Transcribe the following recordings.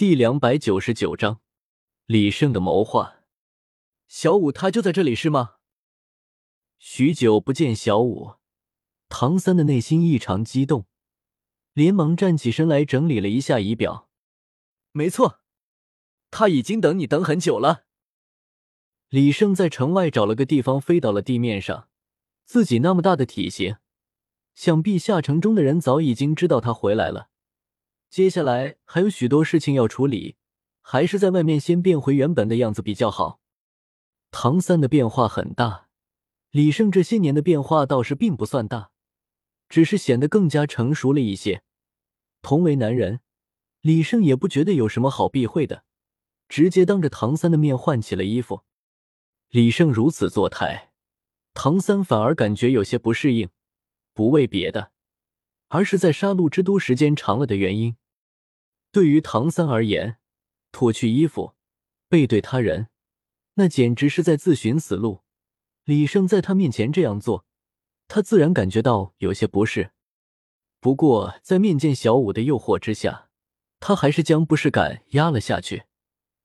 第两百九十九章，李胜的谋划。小五他就在这里是吗？许久不见小五，唐三的内心异常激动，连忙站起身来整理了一下仪表。没错，他已经等你等很久了。李胜在城外找了个地方飞到了地面上，自己那么大的体型，想必下城中的人早已经知道他回来了。接下来还有许多事情要处理，还是在外面先变回原本的样子比较好。唐三的变化很大，李胜这些年的变化倒是并不算大，只是显得更加成熟了一些。同为男人，李胜也不觉得有什么好避讳的，直接当着唐三的面换起了衣服。李胜如此作态，唐三反而感觉有些不适应，不为别的，而是在杀戮之都时间长了的原因。对于唐三而言，脱去衣服，背对他人，那简直是在自寻死路。李胜在他面前这样做，他自然感觉到有些不适。不过，在面见小五的诱惑之下，他还是将不适感压了下去，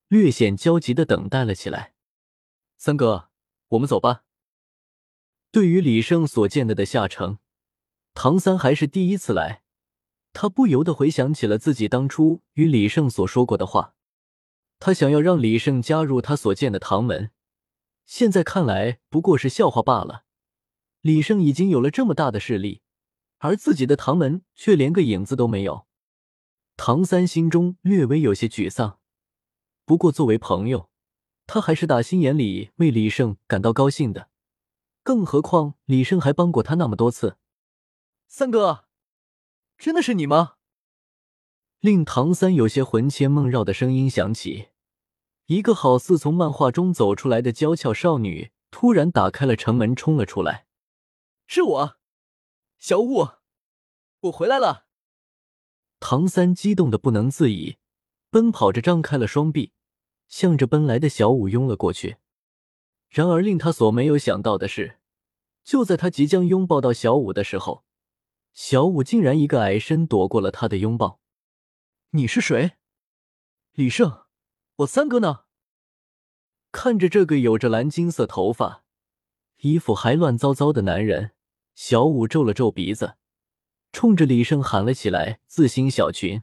略显焦急的等待了起来。三哥，我们走吧。对于李胜所见的的下城，唐三还是第一次来。他不由得回想起了自己当初与李胜所说过的话，他想要让李胜加入他所建的唐门，现在看来不过是笑话罢了。李胜已经有了这么大的势力，而自己的唐门却连个影子都没有。唐三心中略微有些沮丧，不过作为朋友，他还是打心眼里为李胜感到高兴的。更何况李胜还帮过他那么多次，三哥。真的是你吗？令唐三有些魂牵梦绕的声音响起，一个好似从漫画中走出来的娇俏少女突然打开了城门，冲了出来。是我，小五，我回来了。唐三激动的不能自已，奔跑着张开了双臂，向着奔来的小五拥了过去。然而令他所没有想到的是，就在他即将拥抱到小五的时候。小五竟然一个矮身躲过了他的拥抱。你是谁？李胜，我三哥呢？看着这个有着蓝金色头发、衣服还乱糟糟的男人，小五皱了皱鼻子，冲着李胜喊了起来：“自欣小群。”